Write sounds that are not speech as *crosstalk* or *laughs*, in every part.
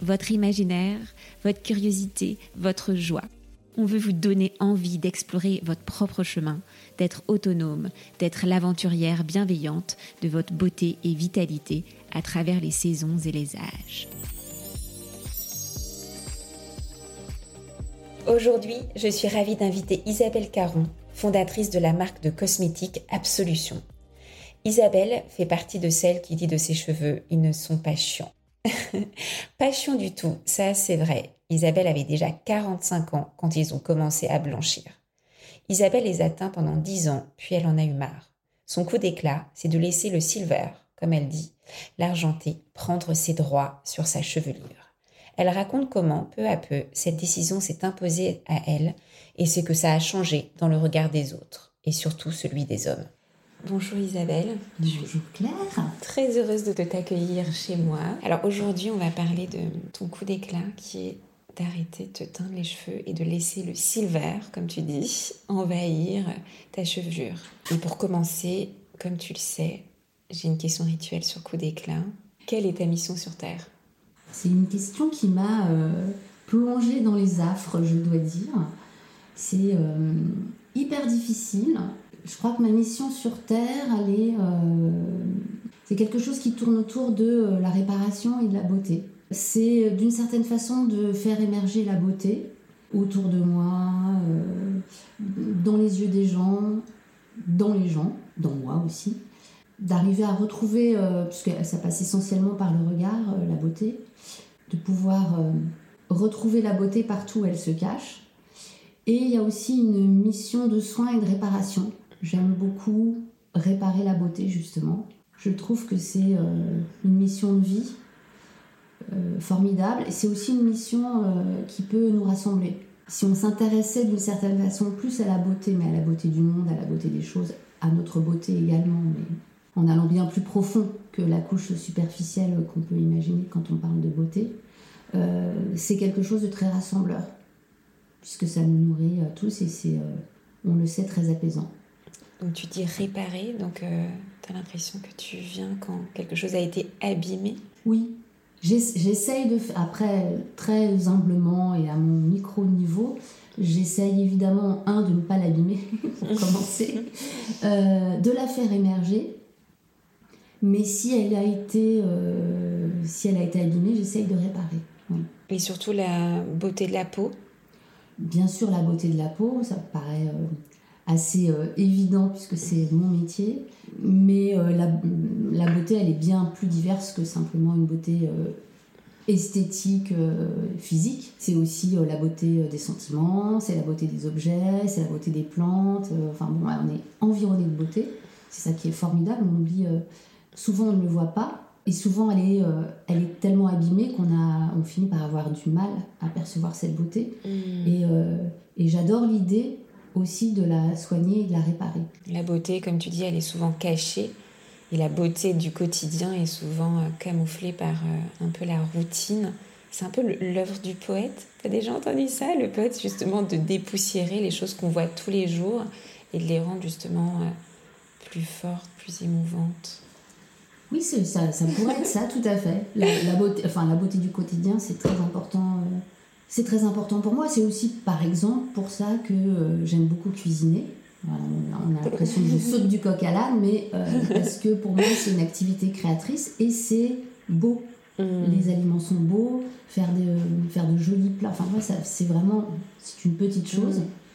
votre imaginaire, votre curiosité, votre joie. On veut vous donner envie d'explorer votre propre chemin, d'être autonome, d'être l'aventurière bienveillante de votre beauté et vitalité à travers les saisons et les âges. Aujourd'hui, je suis ravie d'inviter Isabelle Caron, fondatrice de la marque de cosmétiques Absolution. Isabelle fait partie de celles qui dit de ses cheveux, ils ne sont pas chiants. *laughs* pas chiant du tout, ça c'est vrai. Isabelle avait déjà 45 ans quand ils ont commencé à blanchir. Isabelle les atteint pendant 10 ans, puis elle en a eu marre. Son coup d'éclat, c'est de laisser le silver, comme elle dit, l'argenté, prendre ses droits sur sa chevelure. Elle raconte comment, peu à peu, cette décision s'est imposée à elle et ce que ça a changé dans le regard des autres, et surtout celui des hommes. Bonjour Isabelle. Bonjour Claire. Très heureuse de t'accueillir chez moi. Alors aujourd'hui, on va parler de ton coup d'éclat qui est d'arrêter de te teindre les cheveux et de laisser le silver, comme tu dis, envahir ta chevelure. Et pour commencer, comme tu le sais, j'ai une question rituelle sur coup d'éclat. Quelle est ta mission sur Terre? C'est une question qui m'a euh, plongée dans les affres, je dois dire. C'est euh, hyper difficile je crois que ma mission sur Terre, euh, c'est quelque chose qui tourne autour de euh, la réparation et de la beauté. C'est euh, d'une certaine façon de faire émerger la beauté autour de moi, dans les yeux des gens, dans les gens, dans moi aussi. D'arriver à retrouver, puisque ça passe essentiellement par le regard, la beauté, de pouvoir retrouver la beauté partout où elle se cache. Et il y a aussi une mission de soin et de réparation J'aime beaucoup réparer la beauté, justement. Je trouve que c'est euh, une mission de vie euh, formidable et c'est aussi une mission euh, qui peut nous rassembler. Si on s'intéressait d'une certaine façon plus à la beauté, mais à la beauté du monde, à la beauté des choses, à notre beauté également, mais en allant bien plus profond que la couche superficielle qu'on peut imaginer quand on parle de beauté, c'est quelque chose de très rassembleur, puisque ça nous nourrit tous et c'est, on le sait, très apaisant. Donc tu dis réparer, donc euh, tu as l'impression que tu viens quand quelque chose a été abîmé? Oui. J'essaye de... Après, très humblement et à mon micro-niveau, j'essaye évidemment, un, de ne pas l'abîmer, *laughs* pour *laughs* commencer, euh, de la faire émerger. Mais si elle a été, euh, si elle a été abîmée, j'essaye de réparer. Et surtout la beauté de la peau? Bien sûr, la beauté de la peau, ça paraît assez euh, évident puisque c'est mon métier. Mais euh, la, la, beauté, elle est bien plus diverse que simplement une beauté euh, esthétique, physique. C'est aussi la beauté des sentiments, c'est la beauté des objets, c'est la beauté des plantes. enfin bon, on est environné de beauté. C'est ça qui est formidable. On oublie, souvent on ne le voit pas. Et souvent, elle est, elle est tellement abîmée qu'on a, on finit par avoir du mal à percevoir cette beauté. Mmh. Et, et j'adore l'idée aussi de la soigner et de la réparer. La beauté, comme tu dis, elle est souvent cachée. Et la beauté du quotidien est souvent euh, camouflée par euh, un peu la routine. C'est un peu l'œuvre du poète. Tu as déjà entendu ça Le poète, justement, de dépoussiérer les choses qu'on voit tous les jours et de les rendre justement euh, plus fortes, plus émouvantes? Oui, ça, ça pourrait être ça, tout à fait. La, beauté, enfin, la beauté du quotidien, c'est très important c'est très important pour moi. C'est aussi, par exemple, pour ça que euh, j'aime beaucoup cuisiner. on a l'impression que je *laughs* saute du coq à l'âne, mais euh, parce que pour moi, c'est une activité créatrice et c'est beau. Mmh. Les aliments sont beaux, faire, de, faire de jolis plats. Enfin, moi, c'est vraiment c'est une petite chose. Mmh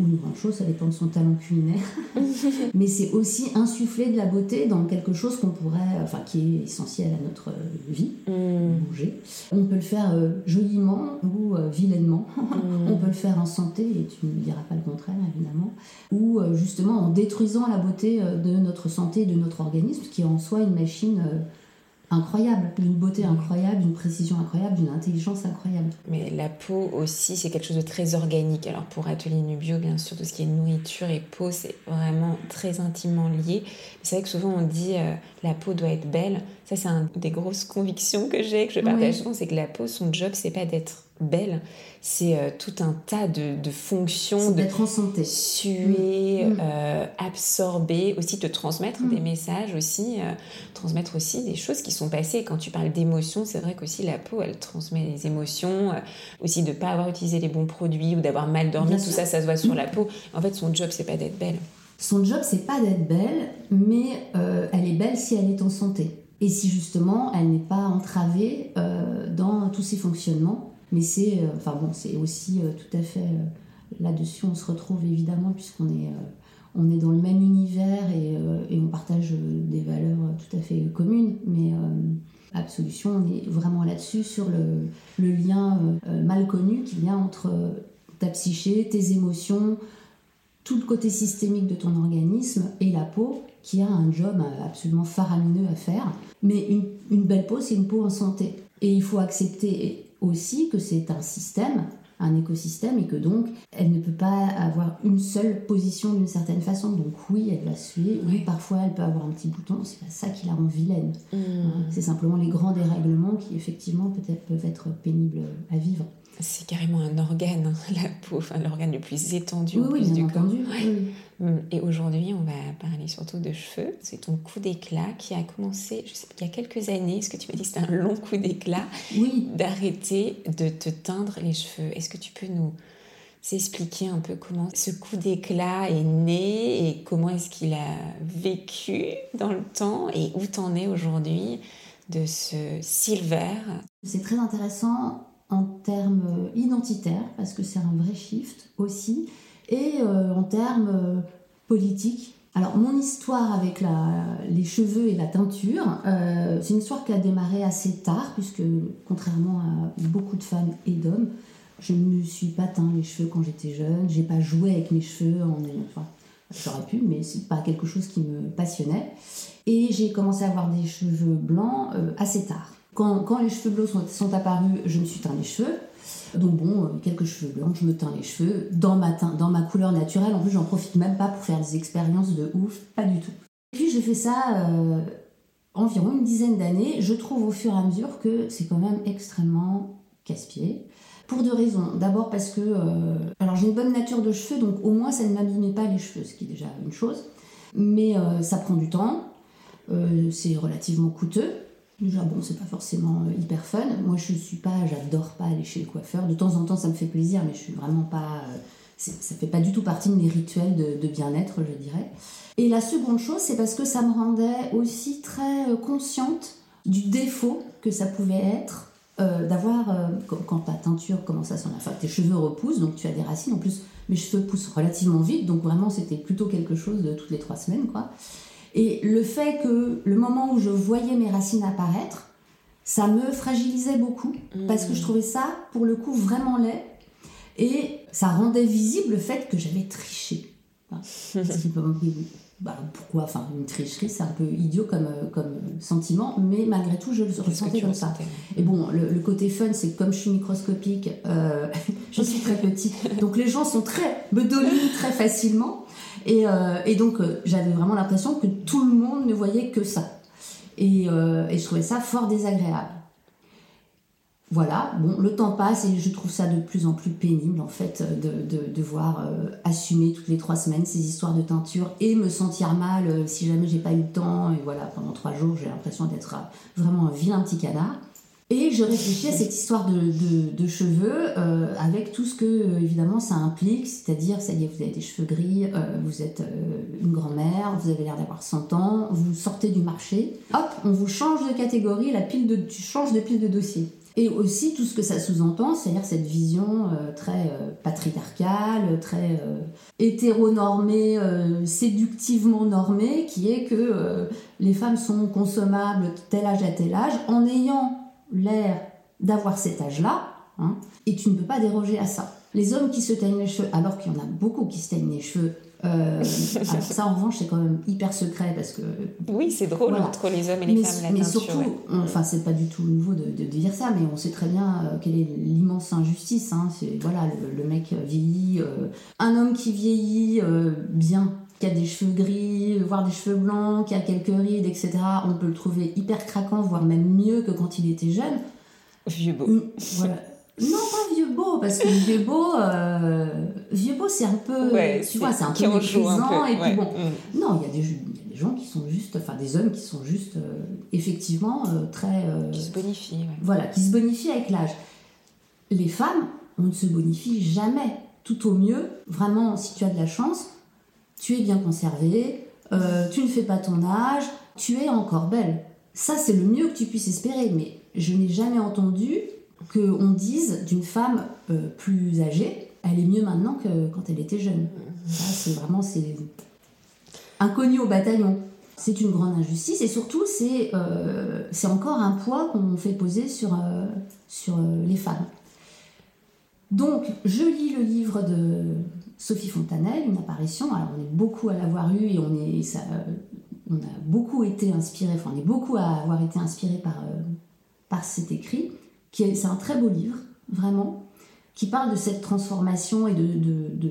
ou une grande chose, ça dépend de son talent culinaire. *laughs* Mais c'est aussi insuffler de la beauté dans quelque chose qu'on pourrait, enfin, qui est essentiel à notre vie, mm. manger. On peut le faire euh, joliment ou euh, vilainement. Mm. On peut le faire en santé, et tu ne me diras pas le contraire, évidemment. Ou euh, justement en détruisant la beauté de notre santé, de notre organisme, qui est en soi une machine incroyable, d'une beauté incroyable, d'une précision incroyable, d'une intelligence incroyable. Mais la peau aussi, c'est quelque chose de très organique. Alors pour Atelier Nubio, bien sûr, tout ce qui est nourriture et peau, c'est vraiment très intimement lié. C'est vrai que souvent on dit euh, la peau doit être belle. Ça, c'est une des grosses convictions que j'ai, que je partage souvent, c'est que la peau, son job, c'est pas d'être belle, c'est euh, tout un tas de, de fonctions. D'être en santé. Suer, mm. euh, absorber, aussi te transmettre des mm. messages, aussi, euh, transmettre aussi des choses qui sont passées. Quand tu parles d'émotions, c'est vrai qu'aussi la peau, elle transmet les émotions, aussi de ne pas avoir utilisé les bons produits ou d'avoir mal dormi, tout ça, ça se voit sur mm. la peau. En fait, son job, c'est pas d'être belle. Son job, c'est pas d'être belle, mais elle est belle si elle est en santé. Et si justement, elle n'est pas entravée dans tous ses fonctionnements mais c'est, euh, bon, aussi euh, tout à fait euh, là-dessus, on se retrouve évidemment puisqu'on est, on est dans le même univers et, et, on partage des valeurs tout à fait communes, mais Absolution, on est vraiment là-dessus sur le, le lien mal connu qu'il y a entre ta psyché, tes émotions, tout le côté systémique de ton organisme et la peau qui a un job absolument faramineux à faire. Mais une, une belle peau, c'est une peau en santé. Et il faut accepter aussi que c'est un système, un écosystème, et que donc elle ne peut pas avoir une seule position d'une certaine façon. Donc oui, elle va suer, oui, parfois elle peut avoir un petit bouton, c'est pas ça qui la rend vilaine. Mmh. C'est simplement les grands dérèglements qui effectivement peut-être peuvent être pénibles à vivre. C'est carrément un organe, hein, *laughs* la peau, enfin, l'organe le plus étendu oui, plus du corps. Hum, et aujourd'hui, on va parler surtout de cheveux. C'est ton coup d'éclat qui a commencé, je sais, il y a quelques années. Est-ce que tu m'as dit que c'était un long coup d'éclat Oui. D'arrêter de te teindre les cheveux? Est-ce que tu peux nous expliquer un peu comment ce coup d'éclat est né et comment est-ce qu'il a vécu dans le temps et où t'en es aujourd'hui de ce silver? C'est très intéressant en termes identitaires, parce que c'est un vrai shift aussi, et euh, en termes euh, politiques. Alors, mon histoire avec les cheveux et la teinture, euh, c'est une histoire qui a démarré assez tard, puisque contrairement à beaucoup de femmes et d'hommes, je ne me suis pas teint les cheveux quand j'étais jeune, j'ai pas joué avec mes cheveux en enfin, j'aurais pu, mais c'est pas quelque chose qui me passionnait. Et j'ai commencé à avoir des cheveux blancs assez tard. Quand, les cheveux bleus sont, apparus, je me suis teint les cheveux. Donc bon, euh, quelques cheveux blancs, je me teins les cheveux dans ma, couleur naturelle. En plus, j'en profite même pas pour faire des expériences de ouf, pas du tout. Et puis, je fais ça euh, environ une dizaine d'années. Je trouve au fur et à mesure que c'est quand même extrêmement casse-pied. Pour deux raisons. D'abord parce que... Euh, alors, j'ai une bonne nature de cheveux, donc au moins, ça ne m'abîmait pas les cheveux, ce qui est déjà une chose. Mais ça prend du temps. c'est relativement coûteux. Bon, c'est pas forcément euh, hyper fun. Moi, je suis pas, j'adore pas aller chez le coiffeur. De temps en temps, ça me fait plaisir, mais je suis vraiment pas. Euh, ça fait pas du tout partie de mes rituels de, bien-être, je dirais. Et la seconde chose, c'est parce que ça me rendait aussi très euh, consciente du défaut que ça pouvait être d'avoir, quand ta teinture commence à s'en. Enfin, tes cheveux repoussent, donc tu as des racines. En plus, mes cheveux poussent relativement vite, donc vraiment, c'était plutôt quelque chose de toutes les trois semaines, quoi. Et le fait que le moment où je voyais mes racines apparaître, ça me fragilisait beaucoup parce que je mmh. trouvais ça, pour le coup, vraiment laid. Et ça rendait visible le fait que j'avais triché. *laughs* bah, pourquoi Enfin, une tricherie, c'est un peu idiot comme, comme sentiment, mais malgré tout, je le ressentais comme ça. Et bon, le, côté fun, c'est que comme je suis microscopique, euh, *laughs* je suis très petite, *laughs* donc les gens sont très me dominent très facilement. Et, euh, et donc, euh, j'avais vraiment l'impression que tout le monde ne voyait que ça. Et, euh, et, je trouvais ça fort désagréable. Voilà, bon, le temps passe et je trouve ça de plus en plus pénible en fait de, de devoir assumer toutes les trois semaines ces histoires de teinture et me sentir mal si jamais j'ai pas eu le temps. Et voilà, pendant trois jours, j'ai l'impression d'être vraiment un vilain petit canard. Et je réfléchis à cette histoire de, cheveux euh, avec tout ce que, euh, évidemment, ça implique, c'est-à-dire, ça y est, vous avez des cheveux gris, euh, vous êtes une grand-mère, vous avez l'air d'avoir 100 ans, vous sortez du marché, hop, on vous change de catégorie, la pile de, tu changes de pile de dossier. Et aussi tout ce que ça sous-entend, c'est-à-dire cette vision très patriarcale, très hétéronormée, séductivement normée, qui est que les femmes sont consommables tel âge à tel âge, en ayant l'air d'avoir cet âge-là, hein, et tu ne peux pas déroger à ça. Les hommes qui se teignent les cheveux, alors qu'il y en a beaucoup qui se teignent les cheveux. euh, *laughs* alors ça, en revanche, c'est quand même hyper secret parce que Oui, c'est drôle Voilà. entre les hommes et les mais, femmes, la mais teinture, surtout, ouais. on- enfin, c'est pas du tout nouveau de, de dire ça, mais on sait très bien euh, quelle est l'immense injustice. Hein. C'est voilà, le, le mec vieillit, euh, un homme qui vieillit bien, qui a des cheveux gris, voire des cheveux blancs, qui a quelques rides, etc. On peut le trouver hyper craquant, voire même mieux que quand il était jeune. Vieux beau. Voilà. Non, pas vieux beau, parce que vieux beau, euh, vieux beau, c'est un peu, Ouais, tu vois, c'est un peu rejoue un méprisant. peu, Et puis ouais. bon, Mm. non, il y, a des, il y a des gens qui sont juste, enfin des hommes qui sont juste, euh, effectivement, euh, très. Qui se bonifie, ouais. voilà, qui se bonifient avec l'âge. Les femmes, on ne se bonifie jamais. Tout au mieux, vraiment, si tu as de la chance, tu es bien conservée, euh, tu ne fais pas ton âge, tu es encore belle. Ça, c'est le mieux que tu puisses espérer. Mais je n'ai jamais entendu qu'on dise d'une femme euh, plus âgée, elle est mieux maintenant que quand elle était jeune. C'est vraiment, inconnu au bataillon. C'est une grande injustice et surtout, c'est euh, encore un poids qu'on fait poser sur, les femmes. Donc, je lis le livre de Sophie Fontanelle, une apparition. Alors, on est beaucoup à l'avoir lu et on, est, ça, on a beaucoup été inspiré, on est beaucoup à avoir été inspiré par, euh, par cet écrit. qui est- C'est un très beau livre, vraiment, qui parle de cette transformation et de, de,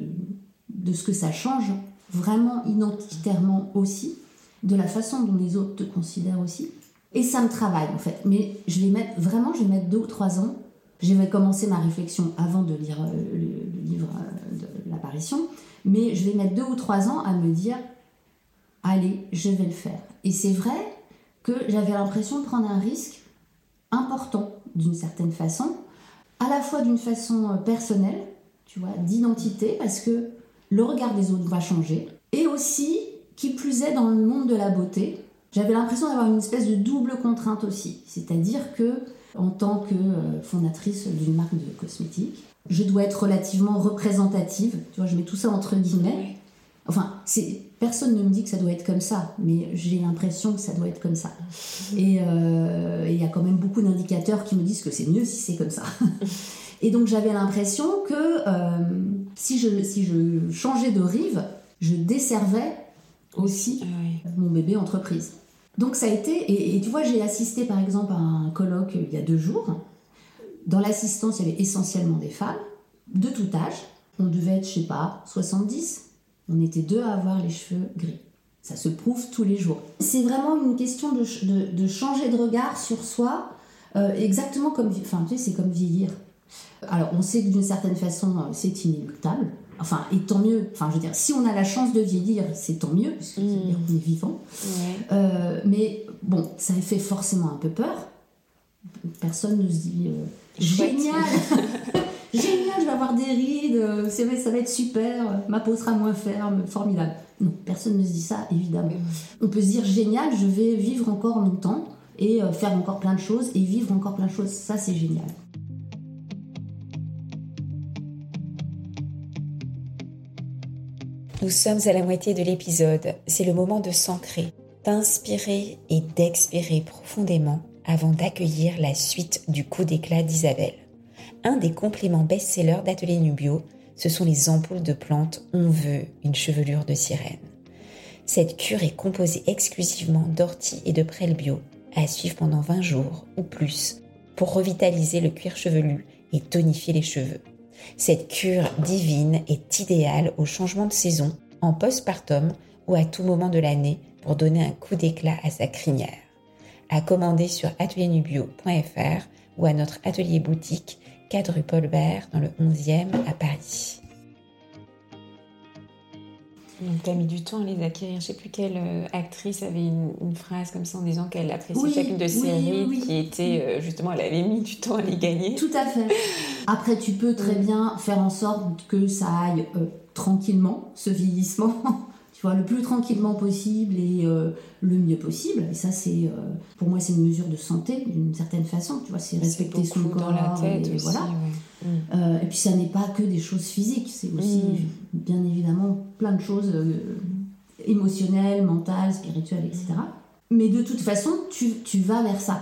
de, ce que ça change, vraiment identitairement aussi, de la façon dont les autres te considèrent aussi. Et ça me travaille en fait. Mais je vais mettre vraiment, je vais mettre deux ou trois ans. Je vais commencer ma réflexion avant de lire euh, le livre mais je vais mettre deux ou trois ans à me dire allez, je vais le faire. Et c'est vrai que j'avais l'impression de prendre un risque important d'une certaine façon, à la fois d'une façon euh, personnelle, tu vois, d'identité, parce que le regard des autres va changer, et aussi, qui plus est, dans le monde de la beauté, j'avais l'impression d'avoir une espèce de double contrainte aussi. C'est-à-dire que, en tant que euh, fondatrice d'une marque de cosmétiques, je dois être relativement représentative. Tu vois, je mets tout ça entre guillemets. Enfin, c'est personne ne me dit que ça doit être comme ça, mais j'ai l'impression que ça doit être comme ça. Et euh, et il y a quand même beaucoup d'indicateurs qui me disent que c'est mieux si c'est comme ça. *laughs* Et donc j'avais l'impression que euh, si, je, si je changeais de rive, je desservais aussi Ah oui. mon bébé entreprise. Donc ça a été, et, et tu vois, j'ai assisté par exemple à un colloque il y a deux jours. Dans l'assistance, il y avait essentiellement des femmes, de tout âge. On devait être, je sais pas, 70. On était deux à avoir les cheveux gris. Ça se prouve tous les jours. C'est vraiment une question de, ch- de- de changer de regard sur soi, euh, exactement comme, enfin, tu sais, c'est comme vieillir. Alors, on sait que d'une certaine façon, euh, c'est inéluctable. Enfin, et tant mieux. Enfin, je veux dire, si on a la chance de vieillir, c'est tant mieux, puisque ça veut dire qu'on est vivant. Ouais. Euh, mais bon, ça fait forcément un peu peur. Personne ne se dit euh. Génial, *laughs* génial, je vais avoir des rides, c'est vrai, ça va être super, ma peau sera moins ferme, formidable. Non, personne ne se dit ça, évidemment. On peut se dire génial, je vais vivre encore longtemps et euh, faire encore plein de choses et vivre encore plein de choses. Ça, c'est génial. Nous sommes à la moitié de l'épisode. C'est le moment de s'ancrer, d'inspirer et d'expirer profondément avant d'accueillir la suite du coup d'éclat d'Isabelle. Un des compléments best-sellers d'Atelier Nubio, ce sont les ampoules de plantes On veut une chevelure de sirène. Cette cure est composée exclusivement d'ortie et de prêle bio, à suivre pendant 20 jours ou plus, pour revitaliser le cuir chevelu et tonifier les cheveux. Cette cure divine est idéale au changement de saison, en postpartum ou à tout moment de l'année pour donner un coup d'éclat à sa crinière. À commander sur atelierNubio.fr ou à notre atelier boutique 4 rue Paul Bert dans le 11e à Paris. Donc, tu as mis du temps à les acquérir. Je sais plus quelle euh, actrice avait une, une phrase comme ça en disant qu'elle appréciait Oui, chacune de ses oui, rides oui. qui était euh, justement, elle avait mis du temps à les gagner. Tout à fait. Après, tu peux très bien faire en sorte que ça aille euh, tranquillement, ce vieillissement. Tu vois, le plus tranquillement possible et euh, le mieux possible. Et ça, c'est, euh, pour moi, c'est une mesure de santé d'une certaine façon. Tu vois, c'est respecter son corps. dans la tête et aussi. voilà. ouais. Mm. Euh, et puis, ça n'est pas que des choses physiques. C'est aussi, Mm. bien évidemment, plein de choses émotionnelles, mentales, spirituelles, etc. Mais de toute façon, tu, tu vas vers ça.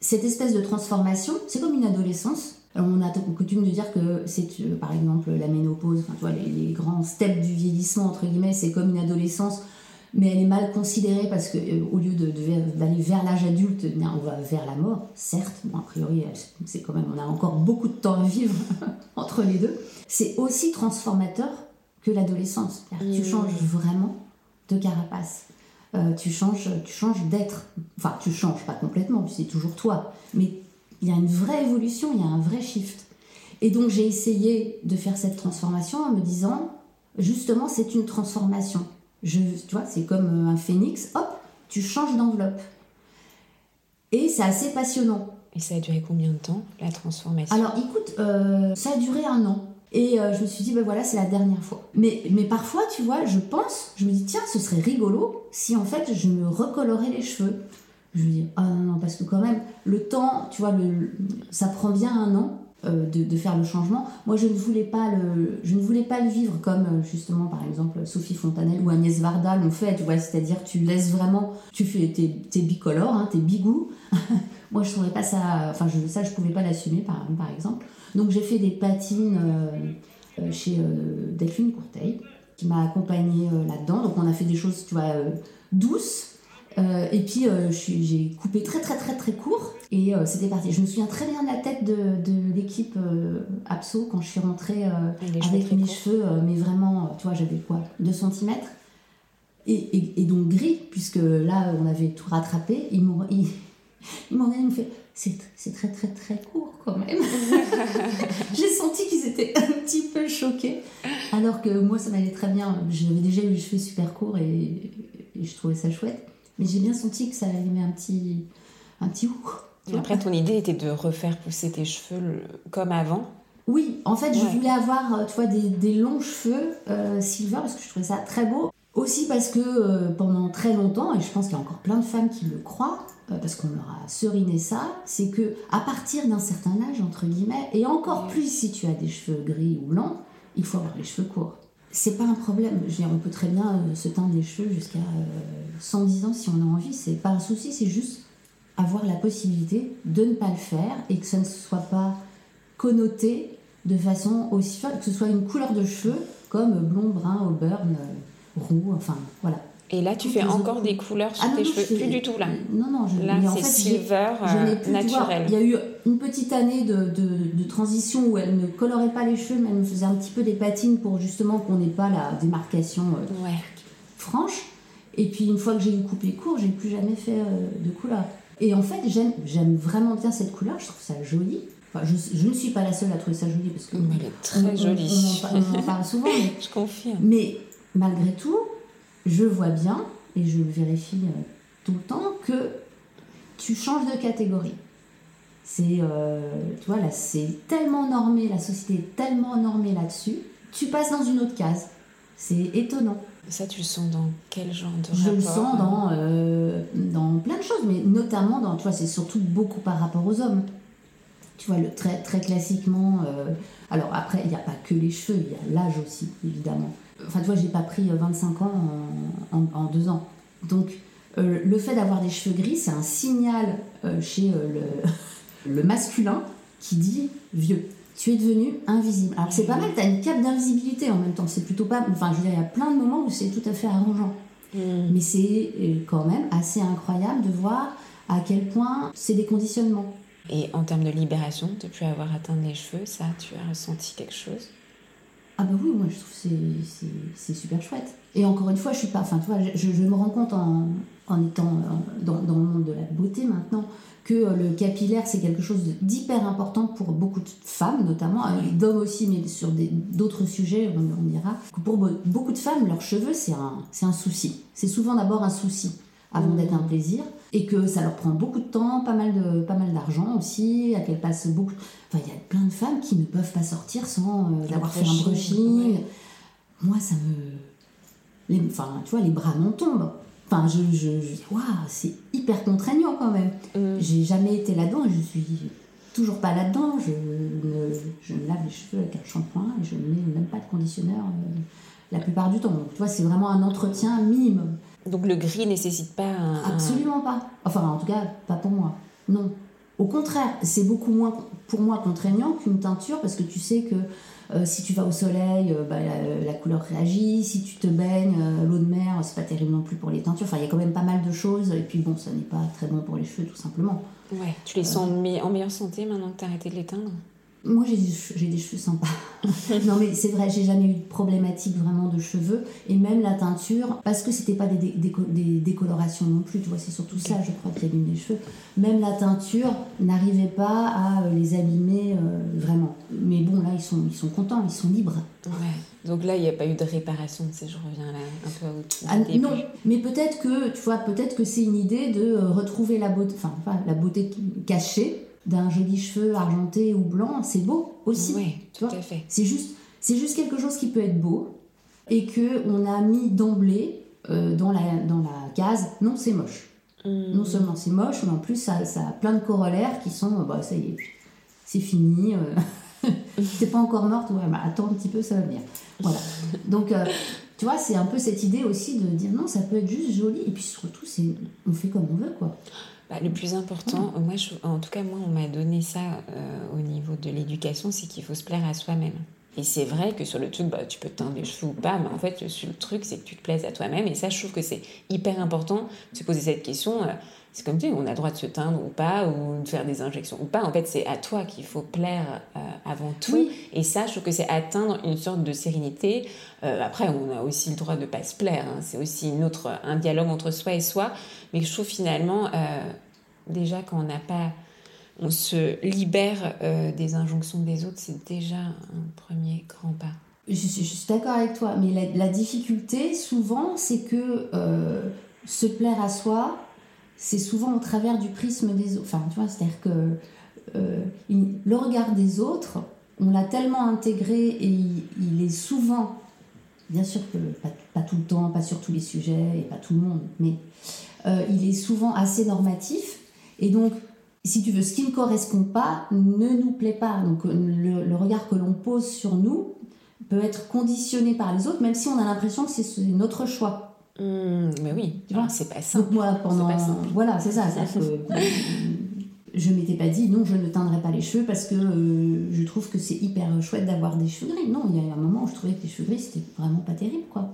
Cette espèce de transformation, c'est comme une adolescence. On a coutume de dire que c'est, par exemple, la ménopause, enfin, tu vois, les, les, grands steps du vieillissement, entre guillemets, c'est comme une adolescence mais elle est mal considérée parce que euh, au lieu d'aller vers l'âge adulte, eh on va vers la mort, certes, bon, a priori, c'est quand même, on a encore beaucoup de temps à vivre *laughs* entre les deux. C'est aussi transformateur que l'adolescence. Tu changes vraiment de carapace. Euh, tu changes, tu changes d'être. Enfin, tu changes pas complètement, c'est toujours toi. Mais il y a une vraie évolution, il y a un vrai shift. Et donc j'ai essayé de faire cette transformation en me disant, justement, c'est une transformation tu vois, c'est comme un phénix, hop, tu changes d'enveloppe. Et c'est assez passionnant. Et ça a duré combien de temps, la transformation? Alors écoute, euh, ça a duré un an. Et euh, je me suis dit, ben voilà, c'est la dernière fois. Mais, mais parfois, tu vois, je pense, je me dis, tiens, ce serait rigolo si en fait je me recolorais les cheveux. Je me dis, ah non, non, parce que quand même, le temps, tu vois, ça prend bien un an. Euh, de, faire le changement. Moi, je ne voulais pas le, je ne voulais pas le vivre comme euh, justement, par exemple, Sophie Fontanelle ou Agnès Varda l'ont fait. Tu vois, c'est-à-dire tu laisses vraiment, tu fais tes, bicolores, hein, tes bigous. *laughs* Moi, je trouvais pas ça, enfin, je, ça, je pouvais pas l'assumer, par, par exemple. Donc, j'ai fait des patines euh, chez Delphine Courteil, qui m'a accompagnée là-dedans. Donc, on a fait des choses, tu vois, douces euh, et puis euh, j'ai coupé très très très très court et euh, c'était parti. Je me souviens très bien de la tête de, de l'équipe Abso quand je suis rentrée avec mes cheveux, mais vraiment, tu vois, j'avais quoi 2 cm et, et, donc gris, puisque là on avait tout rattrapé. Ils m'ont il, *laughs* il me fait c'est très très très court quand même. *laughs* j'ai senti qu'ils étaient un petit peu choqués, alors que moi ça m'allait très bien. J'avais déjà eu les cheveux super courts et, et je trouvais ça chouette. Mais j'ai bien senti que ça allait mettre un petit, un petit après, ton idée était de refaire pousser tes cheveux comme avant. Oui, en fait, je voulais avoir euh, tu vois, des, des longs cheveux euh, silver parce que je trouvais ça très beau. Aussi parce que euh, pendant très longtemps, et je pense qu'il y a encore plein de femmes qui le croient, parce qu'on leur a seriné ça, c'est que à partir d'un certain âge, entre guillemets, et encore plus si tu as des cheveux gris ou blancs, il faut avoir les cheveux courts c'est pas un problème. Je on peut très bien euh, se teindre les cheveux jusqu'à 110 euh, ans si on a envie. C'est pas un souci, c'est juste avoir la possibilité de ne pas le faire et que ça ne soit pas connoté de façon aussi forte, que ce soit une couleur de cheveux comme blond, brun, auburn, euh, roux, enfin voilà. Et là, tu fais encore des couleurs sur ah tes cheveux Plus du tout, là Non, non. Je, là, c'est silver euh, naturel. Il y a eu une petite année de, de, transition où elle ne colorait pas les cheveux, mais elle me faisait un petit peu des patines pour justement qu'on n'ait pas la démarcation euh, franche. Et puis, une fois que j'ai eu coupé court, j'ai plus jamais fait euh, de couleur. Et en fait, j'aime vraiment bien cette couleur, je trouve ça joli. Enfin, je, je, ne suis pas la seule à trouver ça joli parce que. elle est très jolie. On, en, parle souvent. *laughs* Mais, je confirme. Mais malgré tout, je vois bien, et je vérifie euh, tout le temps, que tu changes de catégorie. C'est, euh, tu vois, là, c'est tellement normé, la société est tellement normée là-dessus, tu passes dans une autre case. C'est étonnant. Ça, tu le sens dans quel genre de Je le sens dans, euh, dans plein de choses, mais notamment dans, tu vois, c'est surtout beaucoup par rapport aux hommes. Tu vois, le, très, très classiquement, alors après, il n'y a pas que les cheveux, il y a l'âge aussi, évidemment. Enfin, tu vois, j'ai pas pris 25 euh, ans en, deux ans. Donc, euh, le fait d'avoir des cheveux gris, c'est un signal euh, chez le, *laughs* le, masculin qui dit vieux. Tu es devenu invisible. Alors, c'est pas mal, tu as une cape d'invisibilité en même temps. C'est plutôt pas. Enfin, je veux dire, il y a plein de moments où c'est tout à fait arrangeant. Mm. Mais c'est quand même assez incroyable de voir à quel point c'est des conditionnements. Et en termes de libération, depuis avoir atteint les cheveux, ça, tu as ressenti quelque chose? Ah bah oui, moi je trouve que c'est super chouette. Et encore une fois, je suis pas, enfin tu vois, je, me rends compte en, en étant euh, dans, dans, le monde de la beauté maintenant que euh, le capillaire c'est quelque chose d'hyper important pour beaucoup de femmes notamment, d'hommes aussi, mais sur d'autres sujets on, on dira. Pour beaucoup de femmes, leurs cheveux c'est un, un souci. C'est souvent d'abord un souci avant d'être un plaisir et que ça leur prend beaucoup de temps, pas mal de pas mal d'argent aussi, à qu'elles passent beaucoup. Enfin, il y a plein de femmes qui ne peuvent pas sortir sans euh, avoir fait un brushing. Moi, ça me, les, enfin, tu vois, les bras m'en tombent. Enfin, je, je, waouh, c'est hyper contraignant quand même. Mm. J'ai jamais été là-dedans je suis toujours pas là-dedans. Je, ne, je lave les cheveux avec un shampoing et je ne mets même pas de conditionneur euh, la plupart du temps. Donc, tu vois, c'est vraiment un entretien minimum. Donc le gris nécessite pas un... Absolument pas. Enfin, en tout cas, pas pour moi. Non. Au contraire, c'est beaucoup moins pour moi contraignant qu'une teinture parce que tu sais que euh, si tu vas au soleil, euh, bah, la, couleur réagit. Si tu te baignes, euh, l'eau de mer, c'est pas terrible non plus pour les teintures. Enfin, il y a quand même pas mal de choses. Et puis bon, ça n'est pas très bon pour les cheveux, tout simplement. Ouais, tu les sens en meilleure santé maintenant que tu as arrêté de les teindre? Moi, j'ai des, des, cheveux sympas. *laughs* non, mais c'est vrai, j'ai jamais eu de problématique vraiment de cheveux. Et même la teinture, parce que c'était pas des, des, décolorations non plus, tu vois, c'est surtout ça, je crois, qui abîme les cheveux. Même la teinture n'arrivait pas à euh, les abîmer euh, vraiment. Mais bon, là, ils sont, ils sont contents, ils sont libres. Ouais. Donc là, il n'y a pas eu de réparation, tu je reviens là un peu au ah, Non, mais peut-être que, tu vois, peut-être que c'est une idée de euh, retrouver la beauté, enfin, la beauté cachée d'un joli cheveu argenté ou blanc, c'est beau aussi. Oui, tout à fait. C'est juste, c'est juste quelque chose qui peut être beau et que on a mis d'emblée euh, dans, la, dans la case. Non, c'est moche. Hmm. Non seulement c'est moche, mais en plus ça, ça, a plein de corollaires qui sont, bah ça y est, c'est fini. Euh, *laughs* c'est pas encore morte, ouais, bah, attends un petit peu, ça va venir. Voilà. Donc, euh, tu vois, c'est un peu cette idée aussi de dire non, ça peut être juste joli. Et puis surtout, c'est, on fait comme on veut, quoi. Bah, le plus important, moi, en tout cas, moi, on m'a donné ça euh, au niveau de l'éducation, c'est qu'il faut se plaire à soi-même. Et c'est vrai que sur le truc, bah, tu peux teindre les cheveux ou pas, mais en fait, le, truc, c'est que tu te plaises à toi-même. Et ça, je trouve que c'est hyper important de se poser cette question. Euh, c'est comme tu dis, on a le droit de se teindre ou pas, ou de faire des injections ou pas. En fait, c'est à toi qu'il faut plaire euh, avant tout. Et ça, je trouve que c'est atteindre une sorte de sérénité. après, on a aussi le droit de ne pas se plaire. Hein. C'est aussi une autre, un dialogue entre soi et soi. Mais je trouve finalement, déjà quand on n'a pas, on se libère euh, des injonctions des autres, c'est déjà un premier grand pas. Je suis, d'accord avec toi, mais la, difficulté souvent, c'est que euh, se plaire à soi, c'est souvent au travers du prisme des autres. Enfin, tu vois, c'est-à-dire que euh, le regard des autres, on l'a tellement intégré et il, est souvent, bien sûr que pas, tout le temps, pas sur tous les sujets et pas tout le monde, mais il est souvent assez normatif et donc, si tu veux, ce qui ne correspond pas ne nous plaît pas. Donc, le, regard que l'on pose sur nous peut être conditionné par les autres, même si on a l'impression que c'est notre choix. Mmh, mais oui, tu vois, c'est pas simple. Donc moi, pendant, voilà, c'est ça. Que, je m'étais pas dit non, je ne teindrai pas les cheveux parce que euh, je trouve que c'est hyper chouette d'avoir des cheveux gris. Non, il y a un moment où je trouvais que les cheveux gris c'était vraiment pas terrible, quoi.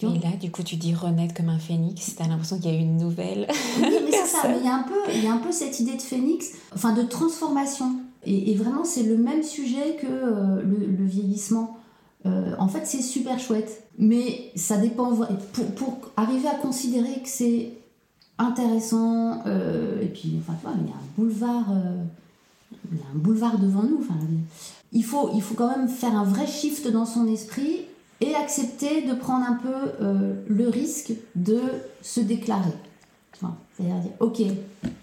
Et là, du coup, tu dis renaître comme un phénix, tu as l'impression qu'il y a une nouvelle. Oui, mais c'est ça, mais il y, a un peu, il y a un peu cette idée de phénix, enfin de transformation. Et, vraiment, c'est le même sujet que euh, le, vieillissement. Euh, en fait, c'est super chouette, mais ça dépend. Pour, pour arriver à considérer que c'est intéressant, euh, et puis, enfin, tu vois, il y a un boulevard, il y a un boulevard devant nous. Enfin, il faut, il faut quand même faire un vrai shift dans son esprit et accepter de prendre un peu euh, le risque de se déclarer. C'est-à-dire dire, ok,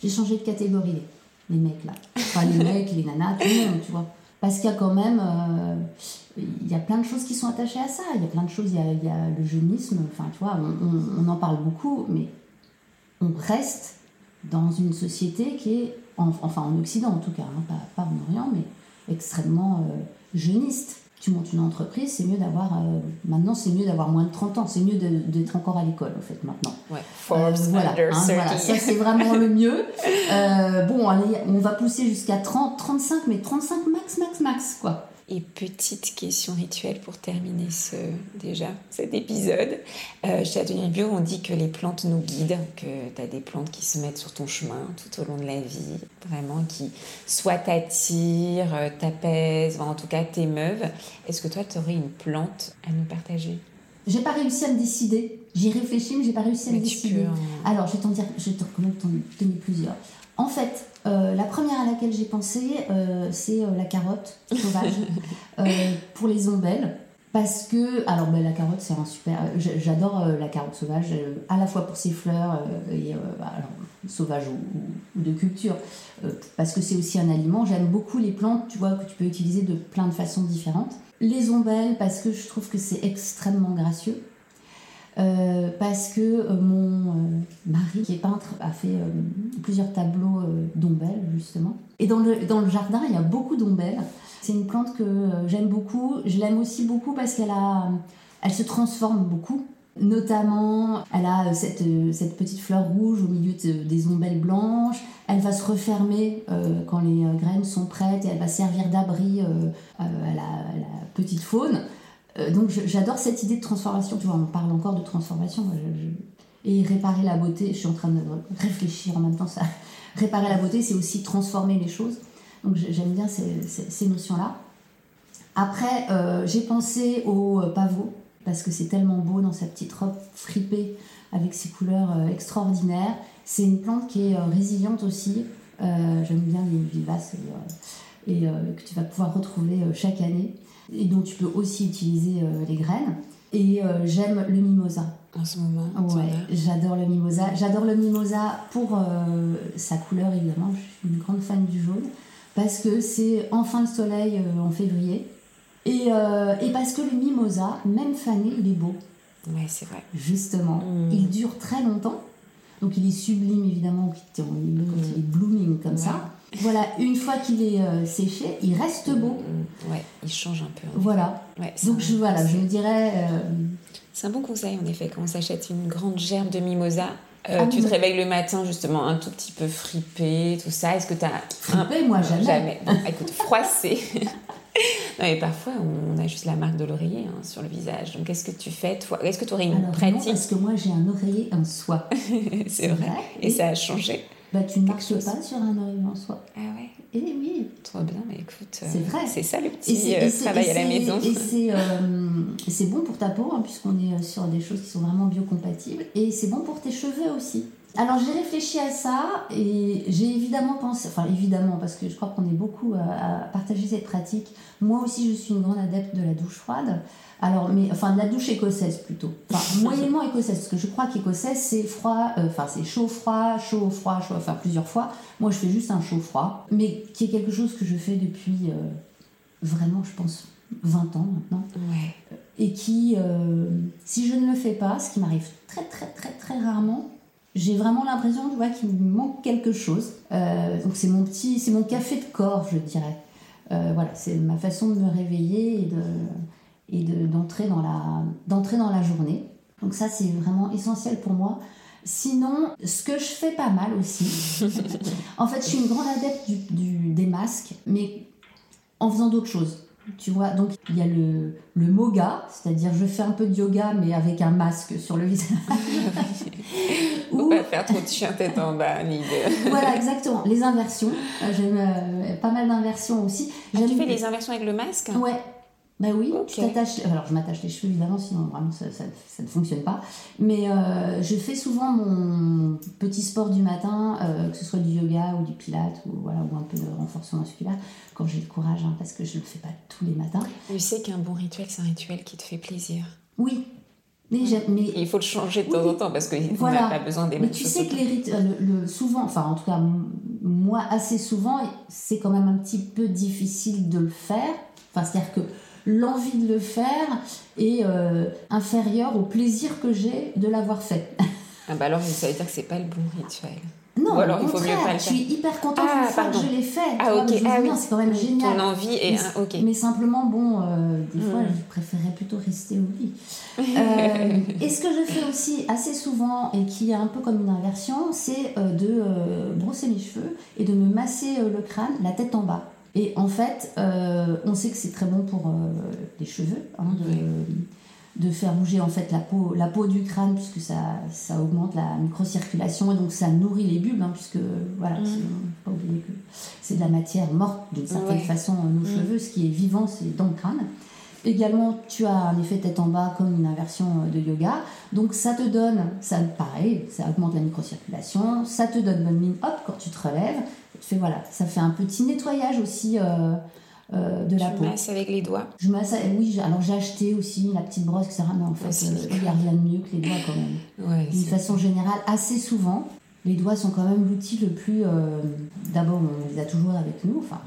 j'ai changé de catégorie, les mecs là. Enfin, les *laughs* mecs, les nanas, tout le monde, tu vois. Parce qu'il y a quand même, euh, il y a plein de choses qui sont attachées à ça. Il y a plein de choses, il y a, il y a le jeunisme, enfin, tu vois, on, on, en parle beaucoup, mais on reste dans une société qui est, enfin en Occident en tout cas, hein, pas, pas, en Orient, mais extrêmement euh, jeuniste tu montes une entreprise, c'est mieux d'avoir. Euh, maintenant, c'est mieux d'avoir moins de 30 ans. C'est mieux d'être encore à l'école, en fait, maintenant. Ouais, Forbes, euh, voilà, hein, voilà, ça, c'est vraiment le mieux. Euh, bon, allez, on va pousser jusqu'à 30, 35, mais 35 max, max, max, quoi. Et petite question rituelle pour terminer ce, déjà cet épisode. Euh, chez Atelier Bio, on dit que les plantes nous guident, que tu as des plantes qui se mettent sur ton chemin tout au long de la vie, vraiment, qui soit t'attirent, euh, t'apaisent, en tout cas t'émeuvent. Est-ce que toi, tu aurais une plante à nous partager? J'ai pas réussi à me décider. J'y réfléchi, mais j'ai pas réussi à me décider. Hein. Alors, je vais t'en dire, je vais t'en donner plusieurs. En fait, euh, la première à laquelle j'ai pensé, euh, c'est euh, la carotte sauvage *laughs* pour les ombelles. Parce que, alors ben, la carotte, c'est un super. J'adore la carotte sauvage, à la fois pour ses fleurs, et, bah, alors, sauvage ou, de culture, parce que c'est aussi un aliment. J'aime beaucoup les plantes, tu vois, que tu peux utiliser de plein de façons différentes. Les ombelles, parce que je trouve que c'est extrêmement gracieux. Euh, parce que euh, mon euh, mari, qui est peintre, a fait plusieurs tableaux d'ombelles, justement. Et dans le, dans le jardin, il y a beaucoup d'ombelles. C'est une plante que j'aime beaucoup. Je l'aime aussi beaucoup parce qu'elle a, elle se transforme beaucoup. Notamment, elle a cette, cette petite fleur rouge au milieu des ombelles blanches. Elle va se refermer quand les graines sont prêtes et elle va servir d'abri à, la, petite faune. Donc j'adore cette idée de transformation. Tu vois, on parle encore de transformation. Et réparer la beauté, je suis en train de réfléchir en même temps. *laughs* Réparer la beauté, c'est aussi transformer les choses. Donc j'aime bien ces, notions-là. Après, euh, j'ai pensé au euh, pavot, parce que c'est tellement beau dans sa petite robe fripée, avec ses couleurs euh, extraordinaires. C'est une plante qui est résiliente aussi. j'aime bien les vivaces et, que tu vas pouvoir retrouver chaque année. Et dont tu peux aussi utiliser les graines. Et j'aime le mimosa. En ce moment Ouais, j'adore le mimosa. J'adore le mimosa pour sa couleur, évidemment. Je suis une grande fan du jaune parce que c'est enfin le soleil euh, en février. Et, euh, et, parce que le mimosa, même fané, il est beau. Ouais, c'est vrai. Justement. Mm. Il dure très longtemps. Donc il est sublime, évidemment, quand il est blooming comme ça. Voilà, une fois qu'il est euh, séché, il reste beau. Mm, ouais, il change un peu. Voilà. Donc je, voilà, je dirais... C'est un bon conseil, en effet, quand on s'achète une grande gerbe de mimosa, euh, ah tu te réveilles le matin justement un tout petit peu fripé, tout ça. Est-ce que tu as. Fripé, moi jamais. Jamais. *laughs* écoute, froissé. *laughs* non, mais parfois, on a juste la marque de l'oreiller hein, sur le visage. Donc, qu'est-ce que tu fais toi Est-ce que tu aurais une Alors, pratique non, Parce que moi, j'ai un oreiller en soie. *laughs* C'est vrai. Et ça a changé bah, tu ne marches pas sur un oreiller en soie. Ah ouais Eh oui. Trop bien, mais écoute, c'est euh, vrai. C'est ça le petit euh, travail à la maison. Et c'est bon pour ta peau, hein, puisqu'on est sur des choses qui sont vraiment biocompatibles. Et c'est bon pour tes cheveux aussi. Alors j'ai réfléchi à ça et j'ai évidemment pensé, enfin évidemment parce que je crois qu'on est beaucoup à, partager cette pratique. Moi aussi je suis une grande adepte de la douche froide. Alors mais enfin de la douche écossaise plutôt. Enfin *laughs* moyennement écossaise parce que je crois qu'écossaise c'est froid, euh, enfin c'est chaud froid, chaud froid, chaud, enfin plusieurs fois. Moi je fais juste un chaud froid, mais qui est quelque chose que je fais depuis euh, vraiment je pense 20 ans maintenant. Ouais. Et qui, euh, si je ne le fais pas, ce qui m'arrive très très très très rarement, j'ai vraiment l'impression tu vois, qu'il me manque quelque chose. Euh, donc c'est mon petit, c'est mon café de corps, je dirais. Euh, voilà, c'est ma façon de me réveiller et de et de, d'entrer dans la d'entrer dans la journée. Donc ça c'est vraiment essentiel pour moi. Sinon, ce que je fais pas mal aussi, *laughs* en fait, je suis une grande adepte du, des masques, mais en faisant d'autres choses. Tu vois, donc il y a le, le moga, c'est-à-dire je fais un peu de yoga mais avec un masque sur le visage. *laughs* Ou pas faire trop de chien tête en bas ni de... voilà, exactement. Les inversions, j'aime euh, pas mal d'inversions aussi. Ah, tu fais les inversions avec le masque? Ouais, bah oui, tu t'attaches. Alors je m'attache les cheveux évidemment, sinon vraiment ça, ça, ça ne fonctionne pas. Mais euh, je fais souvent mon petit sport du matin, euh, que ce soit du yoga ou du pilates ou, voilà, ou un peu de renforcement musculaire, quand j'ai le courage, hein, parce que je ne le fais pas tous les matins. Tu sais qu'un bon rituel, c'est un rituel qui te fait plaisir. Oui. Mais, mais il faut le changer de temps en temps parce qu'on voilà. n'a pas besoin des Mais tu sais que les rituels, le, souvent, enfin en tout cas moi assez souvent, c'est quand même un petit peu difficile de le faire. Enfin, c'est-à-dire que l'envie de le faire est euh, inférieure au plaisir que j'ai de l'avoir fait. ah bah alors ça veut dire que c'est pas le bon rituel. Non, alors, il faut mieux pas le faire. Je suis hyper contente ah, une fois que je l'ai fait. Ah, ok. ah, oui. C'est quand même génial. Ton envie est. Mais, ok. mais simplement, bon, euh, des fois, hmm. je préférais plutôt rester au lit. *laughs* Euh, et ce que je fais aussi assez souvent, et qui est un peu comme une inversion, c'est de brosser mes cheveux et de me masser le crâne, la tête en bas. Et en fait, euh, on sait que c'est très bon pour euh, les cheveux, hein, de, de, faire bouger en fait la peau, la peau du crâne, puisque ça, ça augmente la microcirculation et donc ça nourrit les bulbes, hein, puisque voilà, mmh. pas oublier que c'est de la matière morte d'une certaine façon, nos mmh. cheveux, ce qui est vivant, c'est dans le crâne. Également, tu as un effet tête en bas comme une inversion euh, de yoga. Donc ça te donne, ça pareil, ça augmente la microcirculation, ça te donne bonne mine, hop, quand tu te relèves, fais, voilà, ça fait un petit nettoyage aussi euh, euh, de la peau. Tu masses avec les doigts Je masse, oui, alors j'ai acheté aussi la petite brosse, etc. Mais en fait, il n'y a rien de mieux que les doigts quand même. D'une façon générale, assez souvent, les doigts sont quand même l'outil le plus... D'abord, on les a toujours avec nous, enfin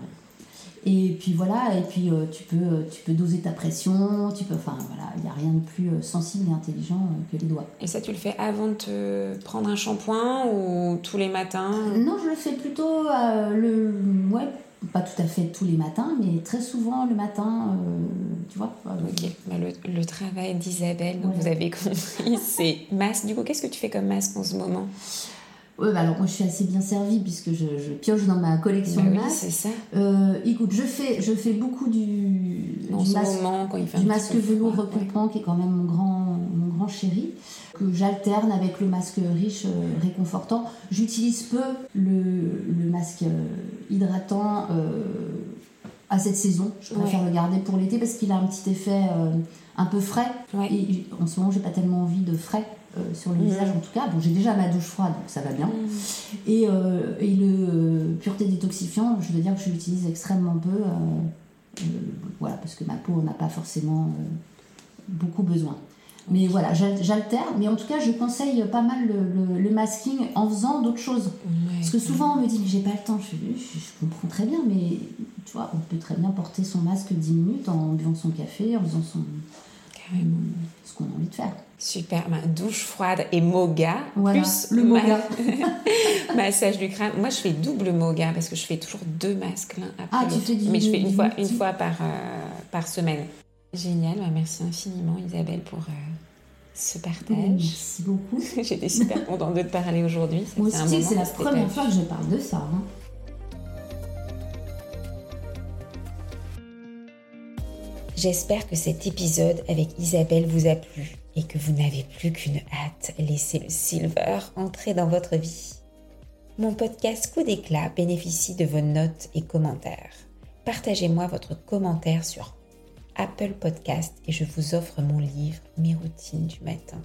et puis voilà, et puis euh, tu, peux, euh, tu peux doser ta pression, tu peux, enfin voilà, il n'y a rien de plus euh, sensible et intelligent que les doigts. Et ça, tu le fais avant de te prendre un shampoing ou tous les matins Non, je le fais plutôt le, ouais, pas tout à fait tous les matins, mais très souvent le matin, euh, tu vois. Ok, bah, le, travail d'Isabelle, donc vous avez compris, *laughs* c'est masque. Du coup, qu'est-ce que tu fais comme masque en ce moment? Ouais, bah alors moi je suis assez bien servie puisque je, pioche dans ma collection bah de masques. c'est ça. Euh, écoute, je fais, je fais beaucoup du, du masque, moment, quand il fait du masque velours recoupant qui est quand même mon grand, mon grand chéri, que j'alterne avec le masque riche euh, réconfortant. J'utilise peu le, le masque euh, hydratant à cette saison. Je préfère le garder pour l'été parce qu'il a un petit effet un peu frais. Et en ce moment, j'ai pas tellement envie de frais. Euh, sur le mm. visage en tout cas. Bon, j'ai déjà ma douche froide, donc ça va bien. Mm. Et, euh, et, le euh, pureté détoxifiant, je veux dire que je l'utilise extrêmement peu. voilà, parce que ma peau n'a pas forcément beaucoup besoin. Mais voilà, j'alterne. Mais en tout cas, je conseille pas mal le, le, masking en faisant d'autres choses. Parce que souvent, on me dit, mais j'ai pas le temps. Je, je, comprends très bien, mais tu vois, on peut très bien porter son masque 10 minutes en buvant son café, en faisant son, ce qu'on a envie de faire. Super, douche froide et moga, plus le moga. *laughs* *laughs* massage du crâne. Moi, je fais double moga parce que je fais toujours deux masques l'un après Ah, tu fais Mais je fais une fois, une fois par, euh, par semaine. Génial, bah, merci infiniment Isabelle pour euh, ce partage. Merci beaucoup. *laughs* J'étais super contente de te parler aujourd'hui. Moi aussi, c'est la première fois que je parle de ça. Hein. J'espère que cet épisode avec Isabelle vous a plu et que vous n'avez plus qu'une hâte, laisser le silver entrer dans votre vie. Mon podcast Coup d'éclat bénéficie de vos notes et commentaires. Partagez-moi votre commentaire sur Apple Podcast et je vous offre mon livre Mes routines du matin,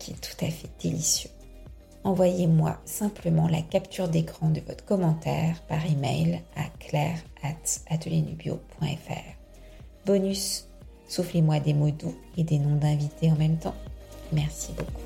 qui est tout à fait délicieux. Envoyez-moi simplement la capture d'écran de votre commentaire par email à claire@atelierNubio.fr. Bonus, soufflez-moi des mots doux et des noms d'invités en même temps. Merci beaucoup.